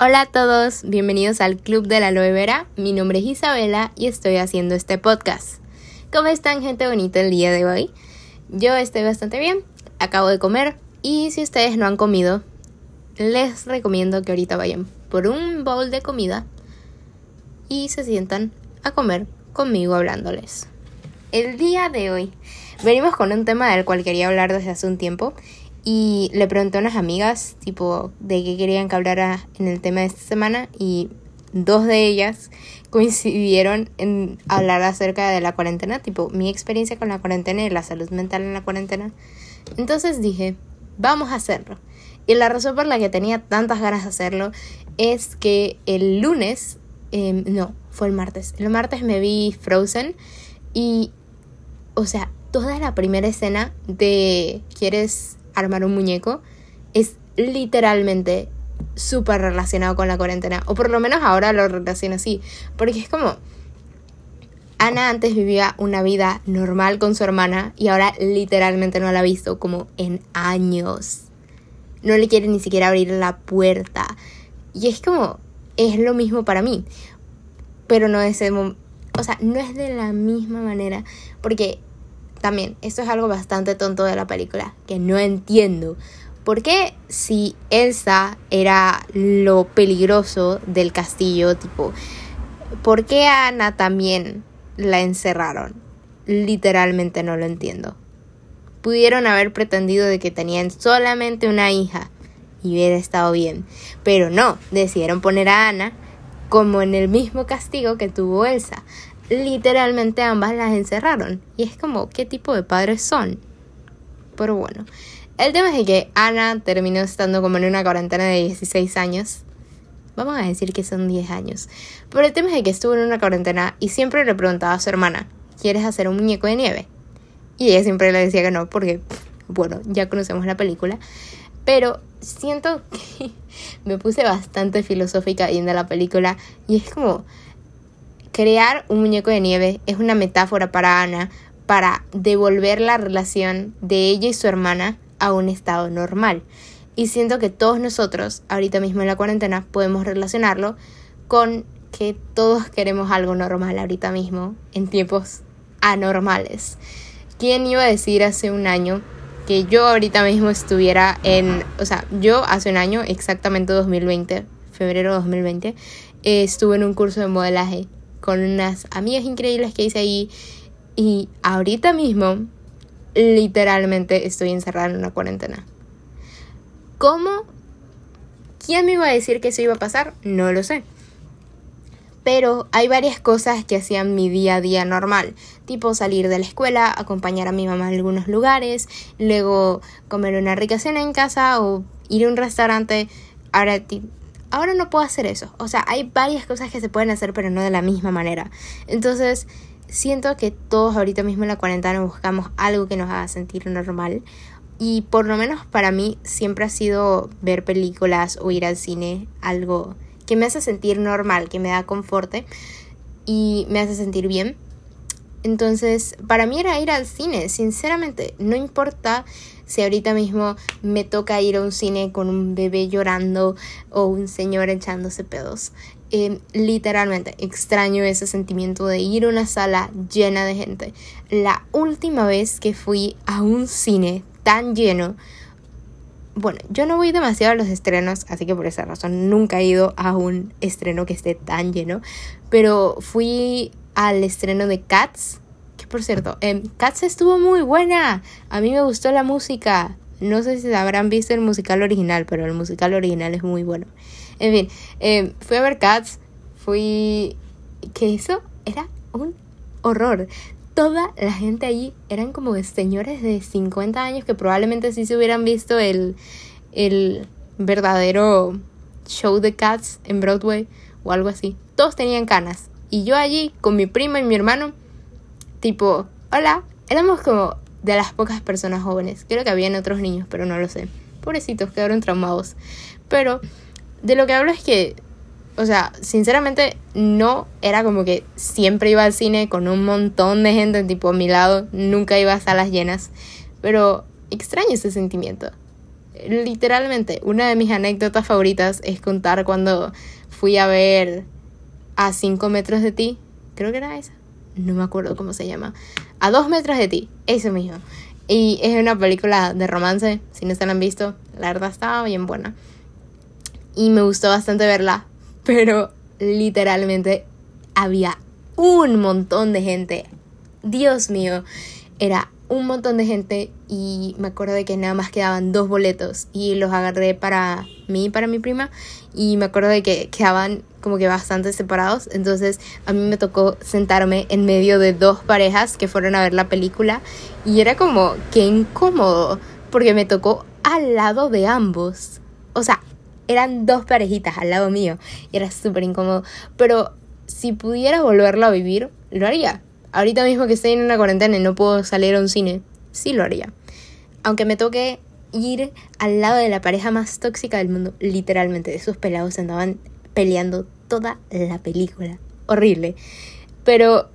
Hola a todos, bienvenidos al Club de la Aloe Vera. Mi nombre es Isabela y estoy haciendo este podcast. ¿Cómo están, gente bonita, el día de hoy? Yo estoy bastante bien, acabo de comer y si ustedes no han comido, les recomiendo que ahorita vayan por un bowl de comida y se sientan a comer conmigo hablándoles. El día de hoy venimos con un tema del cual quería hablar desde hace un tiempo y le pregunté a unas amigas, tipo, de qué querían que hablara en el tema de esta semana. Y dos de ellas coincidieron en hablar acerca de la cuarentena, tipo, mi experiencia con la cuarentena y la salud mental en la cuarentena. Entonces dije, vamos a hacerlo. Y la razón por la que tenía tantas ganas de hacerlo es que el lunes, em, no, fue el martes. El martes me vi Frozen y, o sea, toda la primera escena de ¿Quieres armar un muñeco es literalmente súper relacionado con la cuarentena. O por lo menos ahora lo relaciono así. Porque es como... Ana antes vivía una vida normal con su hermana y ahora literalmente no la ha visto como en años. No le quiere ni siquiera abrir la puerta. Y es como, es lo mismo para mí. Pero no es, o sea, no es de la misma manera. Porque también, esto es algo bastante tonto de la película, que no entiendo. ¿Por qué si Elsa era lo peligroso del castillo, tipo, ¿por qué a Ana también la encerraron? Literalmente no lo entiendo. Pudieron haber pretendido de que tenían solamente una hija y hubiera estado bien, pero no, decidieron poner a Ana como en el mismo castigo que tuvo Elsa literalmente ambas las encerraron. Y es como, ¿qué tipo de padres son? Pero bueno, el tema es que Ana terminó estando como en una cuarentena de 16 años. Vamos a decir que son 10 años. Pero el tema es que estuvo en una cuarentena y siempre le preguntaba a su hermana, ¿quieres hacer un muñeco de nieve? Y ella siempre le decía que no, porque, bueno, ya conocemos la película. Pero siento que me puse bastante filosófica viendo la película y es como, Crear un muñeco de nieve es una metáfora para Ana para devolver la relación de ella y su hermana a un estado normal. Y siento que todos nosotros, ahorita mismo en la cuarentena, podemos relacionarlo con que todos queremos algo normal ahorita mismo, en tiempos anormales. ¿Quién iba a decir hace un año que yo ahorita mismo estuviera en, o sea, yo hace un año, exactamente 2020, febrero de 2020, eh, estuve en un curso de modelaje con unas amigas increíbles que hice ahí y ahorita mismo literalmente estoy encerrada en una cuarentena. ¿Cómo? ¿Quién me iba a decir que eso iba a pasar? No lo sé. Pero hay varias cosas que hacían mi día a día normal, tipo salir de la escuela, acompañar a mi mamá a algunos lugares, luego comer una rica cena en casa o ir a un restaurante. Ahora ahora no puedo hacer eso. O sea, hay varias cosas que se pueden hacer, pero no de la misma manera. Entonces, siento que todos ahorita mismo en la cuarentena buscamos algo que nos haga sentir normal. Y por lo menos para mí siempre ha sido ver películas o ir al cine algo que me hace sentir normal, que me da confort y me hace sentir bien. Entonces, para mí era ir al cine, sinceramente, no importa si ahorita mismo me toca ir a un cine con un bebé llorando o un señor echándose pedos. Eh, literalmente extraño ese sentimiento de ir a una sala llena de gente. La última vez que fui a un cine tan lleno, bueno, yo no voy demasiado a los estrenos, así que por esa razón nunca he ido a un estreno que esté tan lleno, pero fui al estreno de Cats. Que por cierto, eh, Cats estuvo muy buena. A mí me gustó la música. No sé si habrán visto el musical original, pero el musical original es muy bueno. En fin, em, fui a ver Cats. Fui... ¿Qué eso? Era un horror. Toda la gente allí eran como señores de 50 años que probablemente sí se hubieran visto el, el verdadero show de Cats en Broadway o algo así. Todos tenían canas. Y yo allí con mi prima y mi hermano, tipo, hola, éramos como de las pocas personas jóvenes. Creo que habían otros niños, pero no lo sé. Pobrecitos, quedaron traumados. Pero de lo que hablo es que, o sea, sinceramente no era como que siempre iba al cine con un montón de gente tipo a mi lado, nunca iba a salas llenas. Pero extraño ese sentimiento. literalmente, una de mis anécdotas favoritas es contar cuando fui a ver a 5 metros de ti. Creo que era esa. No me acuerdo cómo se llama. A 2 metros de ti. Eso mismo. Y es una película de romance. Si no se la han visto, la verdad estaba bien buena. Y me gustó bastante verla. Pero literalmente había un montón de gente. Dios mío. Era un montón de gente y me acuerdo de que nada más quedaban dos boletos y los agarré para mí y para mi prima y me acuerdo de que quedaban como que bastante separados. Entonces a mí me tocó sentarme en medio de dos parejas que fueron a ver la película y era como que incómodo porque me tocó al lado de ambos. O sea eran dos parejitas al lado mío y era súper incómodo pero si pudiera volverlo a vivir lo haría Ahorita mismo que estoy en una cuarentena y no puedo salir a un cine, sí lo haría. Aunque me toque ir al lado de la pareja más tóxica del mundo, literalmente, esos pelados andaban peleando toda la película. Horrible. Pero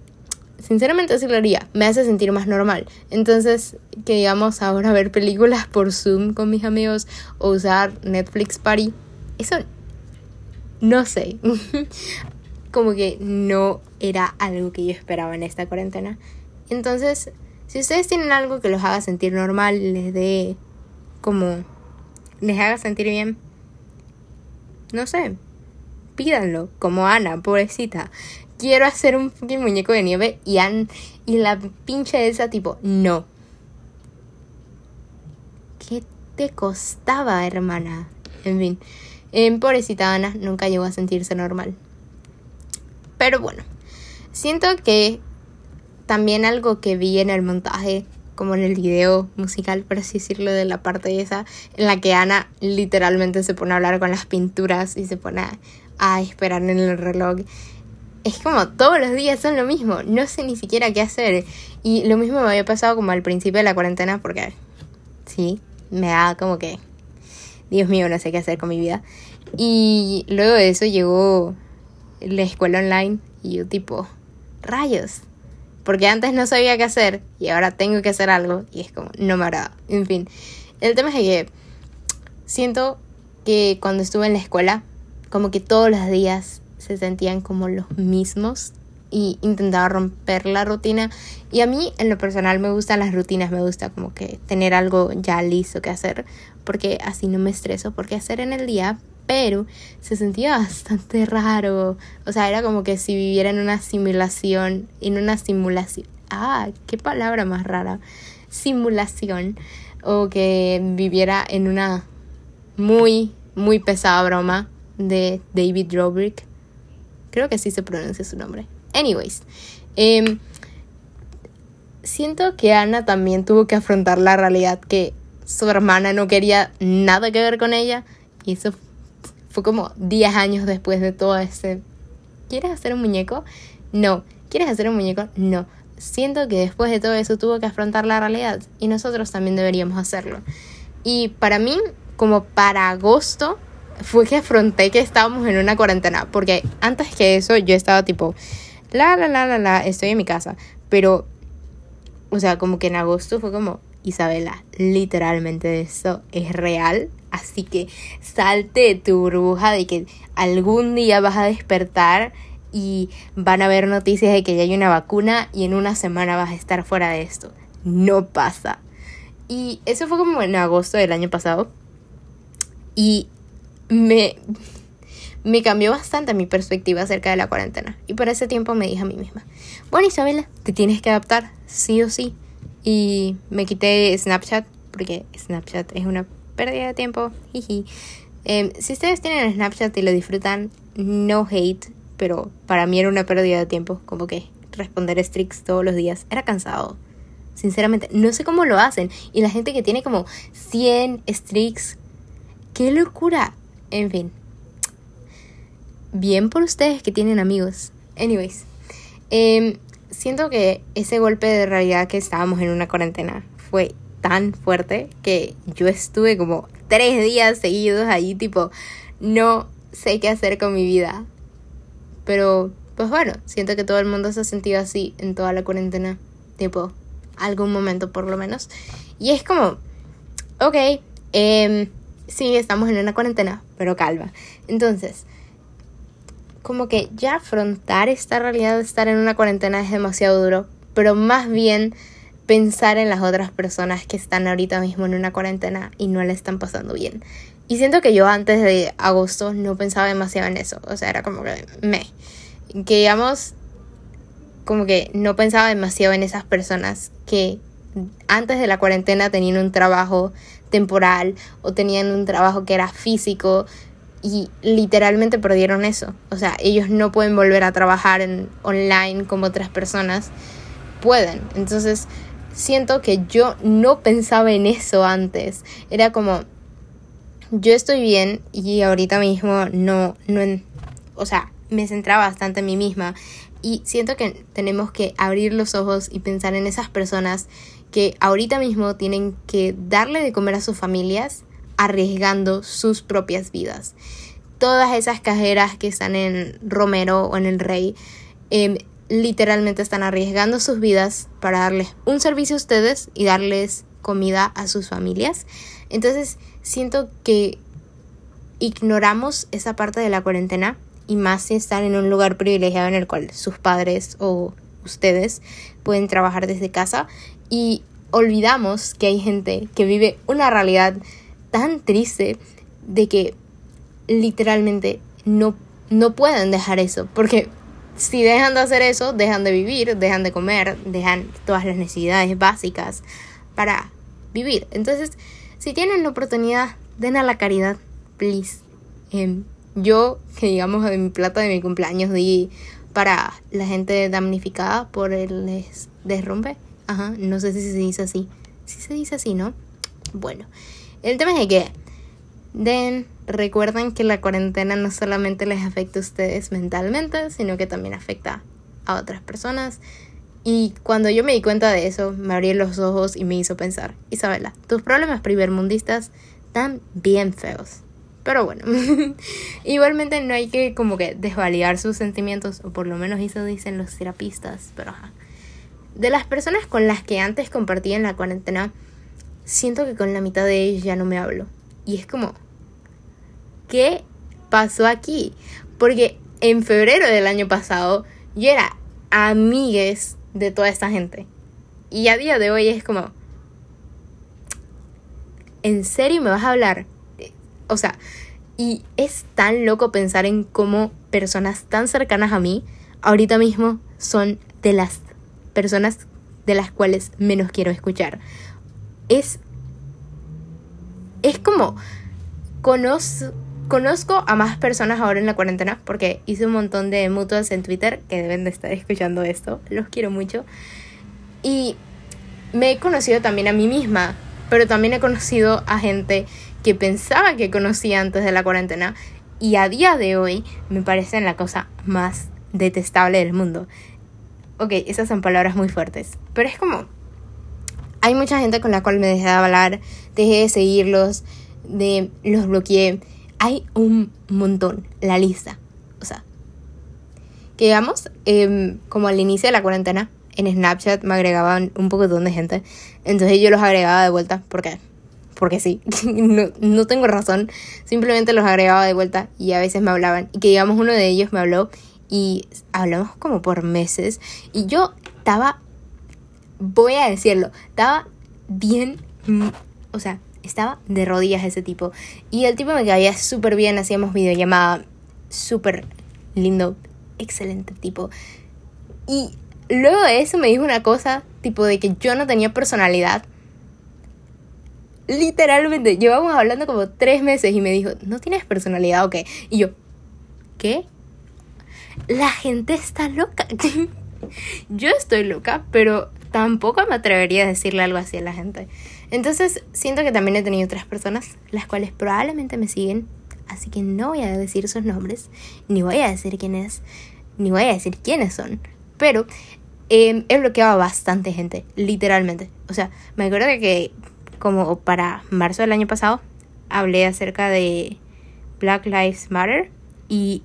sinceramente sí lo haría. Me hace sentir más normal. Entonces, que digamos ahora ver películas por Zoom con mis amigos o usar Netflix Party, eso no sé. como que no era algo que yo esperaba en esta cuarentena. Entonces, si ustedes tienen algo que los haga sentir normal, les dé como les haga sentir bien, no sé, pídanlo, como Ana, pobrecita. Quiero hacer un muñeco de nieve y, y la pinche esa tipo, no. ¿Qué te costaba, hermana? En fin, en pobrecita Ana nunca llegó a sentirse normal. Pero bueno, siento que también algo que vi en el montaje, como en el video musical, por así decirlo, de la parte esa, en la que Ana literalmente se pone a hablar con las pinturas y se pone a, esperar en el reloj. Es como todos los días son lo mismo, no sé ni siquiera qué hacer. Y lo mismo me había pasado como al principio de la cuarentena, porque sí, me da como que, Dios mío, no sé qué hacer con mi vida. Y luego de eso llegó la escuela online y yo tipo, rayos, porque antes no sabía qué hacer y ahora tengo que hacer algo y es como, no me agrada. En fin, el tema es que siento que cuando estuve en la escuela, como que todos los días se sentían como los mismos y intentaba romper la rutina. Y a mí en lo personal me gustan las rutinas, me gusta como que tener algo ya listo que hacer, porque así no me estreso porque hacer en el día, pero se sentía bastante raro. O sea, era como que si viviera en una simulación, en una simulación. Ah, qué palabra más rara. Simulación. O que viviera en una muy, muy pesada broma de David Dobrik. Creo que así se pronuncia su nombre. Anyways. Em, siento que Ana también tuvo que afrontar la realidad que su hermana no quería nada que ver con ella. Y eso fue como 10 años después de todo ese... ¿Quieres hacer un muñeco? No. ¿Quieres hacer un muñeco? No. Siento que después de todo eso tuvo que afrontar la realidad y nosotros también deberíamos hacerlo. Y para mí, como para agosto, fue que afronté que estábamos en una cuarentena. Porque antes que eso yo estaba tipo, la, la, la, la, la, estoy en mi casa. Pero, o sea, como que en agosto fue como, Isabela, literalmente eso es real. Así que salte de tu burbuja de que algún día vas a despertar y van a haber noticias de que ya hay una vacuna y en una semana vas a estar fuera de esto. No pasa. Y eso fue como en agosto del año pasado. Y me, me cambió bastante mi perspectiva acerca de la cuarentena. Y por ese tiempo me dije a mí misma, bueno Isabela, te tienes que adaptar, sí o sí. Y me quité Snapchat, porque Snapchat es una pérdida de tiempo. Em, si ustedes tienen Snapchat y lo disfrutan, no hate, pero para mí era una pérdida de tiempo, como que responder streaks todos los días. Era cansado. Sinceramente, no sé cómo lo hacen. Y la gente que tiene como 100 streaks, qué locura. En fin. Bien por ustedes que tienen amigos. Anyways. Em, siento que ese golpe de realidad que estábamos en una cuarentena fue tan fuerte que yo estuve como tres días seguidos ahí, tipo, no sé qué hacer con mi vida. Pero, pues bueno, siento que todo el mundo se ha sentido así en toda la cuarentena, tipo, algún momento por lo menos. Y es como, ok, Eh, sí, estamos en una cuarentena, pero calma. Entonces, como que ya afrontar esta realidad de estar en una cuarentena es demasiado duro, pero más bien pensar en las otras personas que están ahorita mismo en una cuarentena y no le están pasando bien. Y siento que yo antes de agosto no pensaba demasiado en eso, o sea, era como que me, que digamos, como que no pensaba demasiado en esas personas que antes de la cuarentena tenían un trabajo temporal o tenían un trabajo que era físico y literalmente perdieron eso. O sea, ellos no pueden volver a trabajar en online como otras personas pueden. Entonces, siento que yo no pensaba en eso antes. Era como yo estoy bien y ahorita mismo no no en, o sea, me centraba bastante en mí misma y siento que tenemos que abrir los ojos y pensar en esas personas que ahorita mismo tienen que darle de comer a sus familias arriesgando sus propias vidas. Todas esas cajeras que están en Romero o en El Rey em, literalmente están arriesgando sus vidas para darles un servicio a ustedes y darles comida a sus familias. Entonces siento que ignoramos esa parte de la cuarentena y más si están en un lugar privilegiado en el cual sus padres o ustedes pueden trabajar desde casa y olvidamos que hay gente que vive una realidad tan triste de que literalmente no, no pueden dejar eso, porque si dejan de hacer eso, dejan de vivir, dejan de comer, dejan todas las necesidades básicas para vivir. Entonces, si tienen la oportunidad, den a la caridad, please. Em, yo, que digamos, de mi plata de mi cumpleaños di para la gente damnificada por el derrumbe. Ajá, no sé si se dice así. Si se dice así, ¿no? Bueno, el tema es que den, recuerden que la cuarentena no solamente les afecta a ustedes mentalmente, sino que también afecta a otras personas. Y cuando yo me di cuenta de eso, me abrí los ojos y me hizo pensar, Isabela, tus problemas primermundistas están bien feos. Pero bueno, igualmente no hay que como que desvalidar sus sentimientos, o por lo menos eso dicen los terapistas, pero ajá. De las personas con las que antes compartía en la cuarentena, siento que con la mitad de ellos ya no me hablo. Y es como, ¿qué pasó aquí? Porque en febrero del año pasado yo era amigues de toda esta gente. Y a día de hoy es como, ¿en serio me vas a hablar? O sea, y es tan loco pensar en cómo personas tan cercanas a mí ahorita mismo son de las personas de las cuales menos quiero escuchar. Es. Es como. Conozco, conozco a más personas ahora en la cuarentena porque hice un montón de mutuas en Twitter que deben de estar escuchando esto. Los quiero mucho. Y me he conocido también a mí misma, pero también he conocido a gente que pensaba que conocía antes de la cuarentena y a día de hoy me parecen la cosa más detestable del mundo. Ok, esas son palabras muy fuertes, pero es como... Hay mucha gente con la cual me dejé de hablar, dejé de seguirlos, de los bloqueé. Hay un montón, la lista. O sea, que digamos, em, como al inicio de la cuarentena, en Snapchat me agregaban un poco de gente. Entonces yo los agregaba de vuelta porque, porque sí, no, no tengo razón. Simplemente los agregaba de vuelta y a veces me hablaban. Y que digamos uno de ellos me habló y hablamos como por meses y yo estaba, voy a decirlo, estaba bien, o sea, estaba de rodillas ese tipo. Y el tipo me caía súper bien, hacíamos videollamada, súper lindo, excelente tipo. Y luego de eso me dijo una cosa, tipo de que yo no tenía personalidad. Literalmente, llevamos hablando como tres meses y me dijo, ¿no tienes personalidad o qué? Y yo, ¿qué? la gente está loca. Yo estoy loca, pero tampoco me atrevería a decirle algo así a la gente. Entonces, siento que también he tenido otras personas, las cuales probablemente me siguen, así que no voy a decir sus nombres, ni voy a decir quién es, ni voy a decir quiénes son. Pero em, he bloqueado a bastante gente, literalmente. O sea, me acuerdo que como para marzo del año pasado hablé acerca de Black Lives Matter y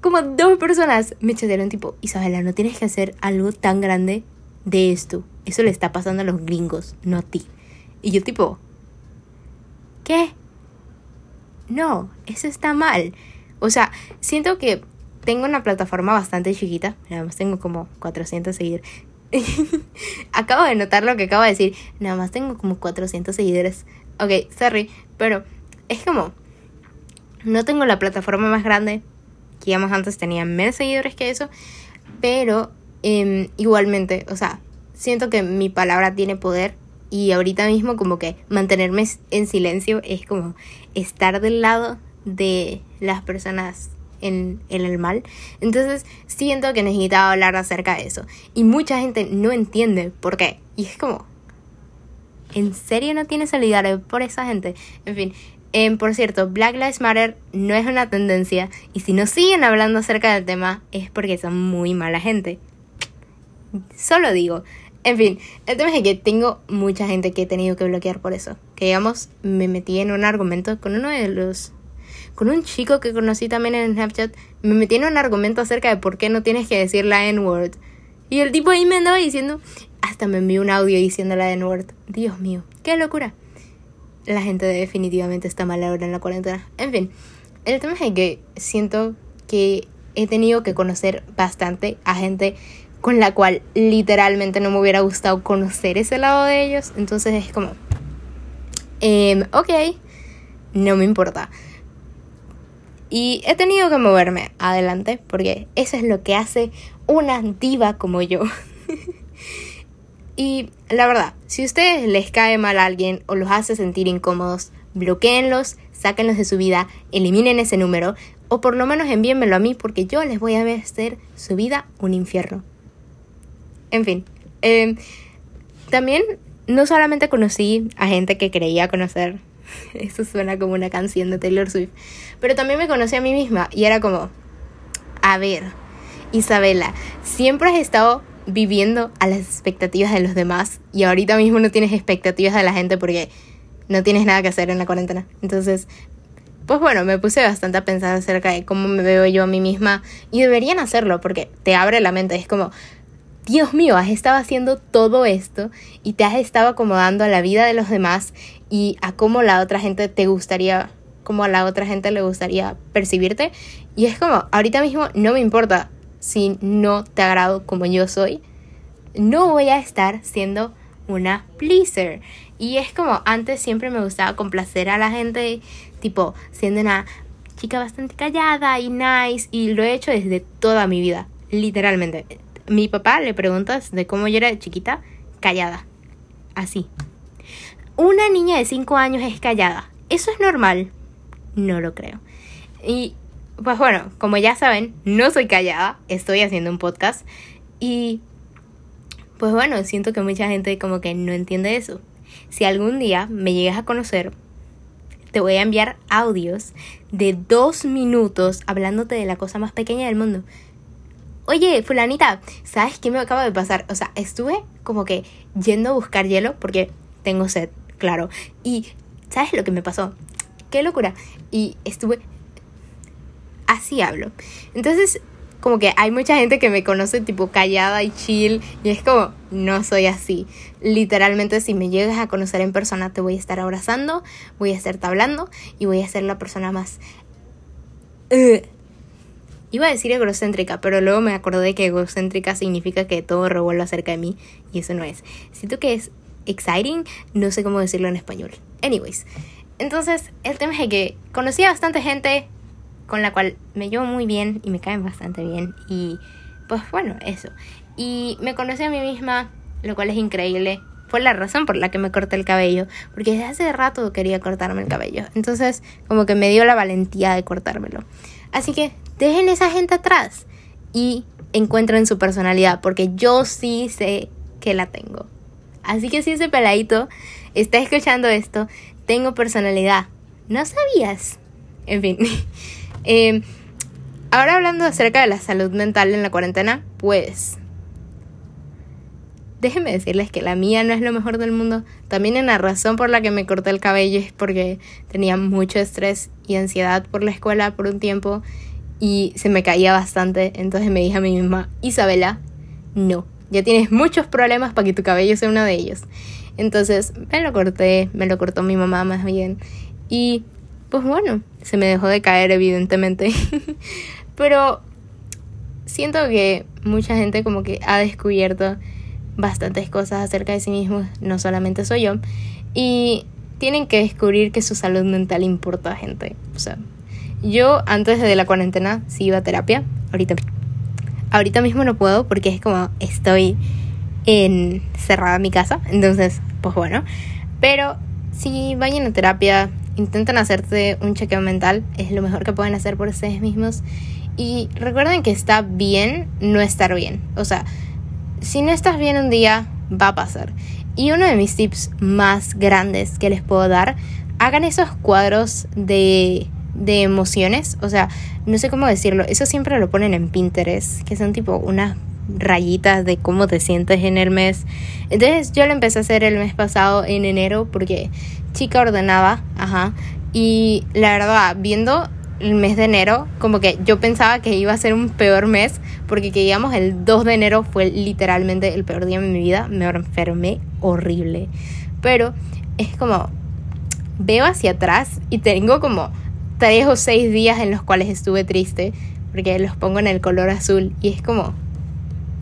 como dos personas me chatearon tipo, Isabela, no tienes que hacer algo tan grande de esto. Eso le está pasando a los gringos, no a ti. Y yo tipo, ¿qué? No, eso está mal. O sea, siento que tengo una plataforma bastante chiquita, nada más tengo como 400 seguidores. acabo de notar lo que acabo de decir, nada más tengo como 400 seguidores. Ok, sorry, pero es como, no tengo la plataforma más grande, que digamos antes tenía menos seguidores que eso, pero em, igualmente, o sea, siento que mi palabra tiene poder y ahorita mismo como que mantenerme en silencio es como estar del lado de las personas en, el mal. Entonces siento que necesitaba hablar acerca de eso. Y mucha gente no entiende por qué. Y es como, ¿en serio no tienes solidaridad por esa gente? En fin, em, por cierto, Black Lives Matter no es una tendencia. Y si no siguen hablando acerca del tema es porque son muy mala gente. Solo digo. En fin, el tema es que tengo mucha gente que he tenido que bloquear por eso. Que digamos, me metí en un argumento con uno de los con un chico que conocí también en Snapchat, me metí en un argumento acerca de por qué no tienes que decir la N-word. Y el tipo ahí me andaba diciendo, hasta me envió un audio diciendo la N-word. Dios mío, qué locura. La gente definitivamente está mal ahora en la cuarentena. En fin, el tema es que siento que he tenido que conocer bastante a gente con la cual literalmente no me hubiera gustado conocer ese lado de ellos. Entonces es como, eh, ok, no me importa. Y he tenido que moverme adelante porque eso es lo que hace una diva como yo. y la verdad, si a ustedes les cae mal a alguien o los hace sentir incómodos, bloqueenlos, sáquenlos de su vida, eliminen ese número o por lo menos envíenmelo a mí porque yo les voy a hacer su vida un infierno. En fin, em, también no solamente conocí a gente que creía conocer Eso suena como una canción de Taylor Swift. Pero también me conocí a mí misma y era como, a ver, Isabela, siempre has estado viviendo a las expectativas de los demás y ahorita mismo no tienes expectativas de la gente porque no tienes nada que hacer en la cuarentena. Entonces, pues bueno, me puse bastante a pensar acerca de cómo me veo yo a mí misma y deberían hacerlo porque te abre la mente. Es como, Dios mío, has estado haciendo todo esto y te has estado acomodando a la vida de los demás y a cómo la otra gente te gustaría, cómo a la otra gente le gustaría percibirte. Y es como, ahorita mismo no me importa si no te agrado como yo soy, no voy a estar siendo una pleaser. Y es como, antes siempre me gustaba complacer a la gente, tipo, siendo una chica bastante callada y nice, y lo he hecho desde toda mi vida, literalmente. Mi papá le preguntas de cómo yo era chiquita, callada, así. Una niña de 5 años es callada. ¿Eso es normal? No lo creo. Y pues bueno, como ya saben, no soy callada, estoy haciendo un podcast y pues bueno, siento que mucha gente como que no entiende eso. Si algún día me llegas a conocer, te voy a enviar audios de dos minutos hablándote de la cosa más pequeña del mundo. Oye, fulanita, ¿sabes qué me acaba de pasar? O sea, estuve como que yendo a buscar hielo porque tengo sed claro. Y, ¿sabes lo que me pasó? Qué locura. Y estuve... Así hablo. Entonces, como que hay mucha gente que me conoce tipo callada y chill y es como, no soy así. Literalmente si me llegas a conocer en persona te voy a estar abrazando, voy a estarte hablando y voy a ser la persona más... Uh, iba a decir egocéntrica, pero luego me acordé que egocéntrica significa que todo revuelve acerca de mí y eso no es. Siento que es exciting, no sé cómo decirlo en español. Anyways, entonces el tema es que conocí a bastante gente con la cual me llevo muy bien y me caen bastante bien y pues bueno, eso. Y me conocí a mí misma, lo cual es increíble. Fue la razón por la que me corté el cabello, porque desde hace rato quería cortarme el cabello. Entonces, como que me dio la valentía de cortármelo. Así que dejen esa gente atrás y encuentren su personalidad, porque yo sí sé que la tengo. Así que si ese peladito está escuchando esto, tengo personalidad. ¿No sabías? En fin. Em, ahora hablando acerca de la salud mental en la cuarentena, pues... Déjenme decirles que la mía no es lo mejor del mundo. También en la razón por la que me corté el cabello es porque tenía mucho estrés y ansiedad por la escuela por un tiempo y se me caía bastante. Entonces me dije a mí misma, Isabela, no, ya tienes muchos problemas para que tu cabello sea uno de ellos. Entonces me lo corté, me lo cortó mi mamá más bien. Y pues bueno, se me dejó de caer evidentemente. Pero siento que mucha gente como que ha descubierto bastantes cosas acerca de sí mismos, no solamente soy yo. Y tienen que descubrir que su salud mental importa, gente. O sea, yo antes de la cuarentena sí iba a terapia. Ahorita, ahorita mismo no puedo porque es como estoy encerrada en mi casa. Entonces, pues bueno. Pero si vayan a terapia, intenten hacerte un chequeo mental. Es lo mejor que pueden hacer por ustedes mismos. Y recuerden que está bien no estar bien. O sea, si no estás bien un día, va a pasar. Y uno de mis tips más grandes que les puedo dar, hagan esos cuadros de, de emociones. O sea, no sé cómo decirlo. Eso siempre lo ponen en Pinterest, que son tipo unas rayitas de cómo te sientes en el mes. Entonces yo lo empecé a hacer el mes pasado en enero porque chica ordenaba, ajá. Y la verdad, viendo el mes de enero, como que yo pensaba que iba a ser un peor mes, porque que digamos el 2 de enero fue literalmente el peor día de mi vida, me enfermé horrible. Pero es como, veo hacia atrás y tengo como 3 o 6 días en los cuales estuve triste, porque los pongo en el color azul y es como,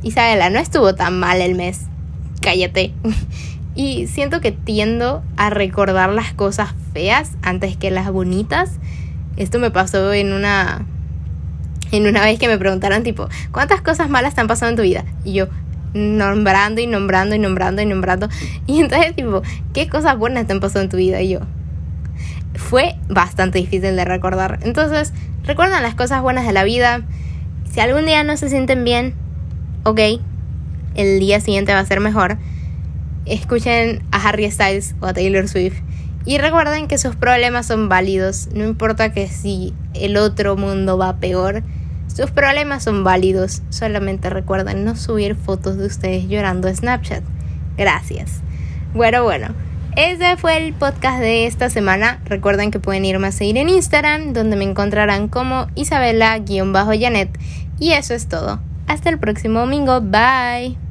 Isabela, no estuvo tan mal el mes, cállate. Y siento que tiendo a recordar las cosas feas antes que las bonitas esto me pasó en una en una vez que me preguntaron tipo, ¿cuántas cosas malas te han pasado en tu vida? Y yo nombrando y nombrando y nombrando y nombrando. Y entonces tipo, ¿qué cosas buenas te han pasado en tu vida? Y yo fue bastante difícil de recordar. Entonces, recuerdan las cosas buenas de la vida. Si algún día no se sienten bien, ok, el día siguiente va a ser mejor. Escuchen a Harry Styles o a Taylor Swift y recuerden que sus problemas son válidos, no importa que si el otro mundo va peor, sus problemas son válidos. Solamente recuerden no subir fotos de ustedes llorando a Snapchat. Gracias. Bueno, bueno. Ese fue el podcast de esta semana. Recuerden que pueden irme a seguir en Instagram, donde me encontrarán como Isabela-Janet. Y eso es todo. Hasta el próximo domingo. Bye.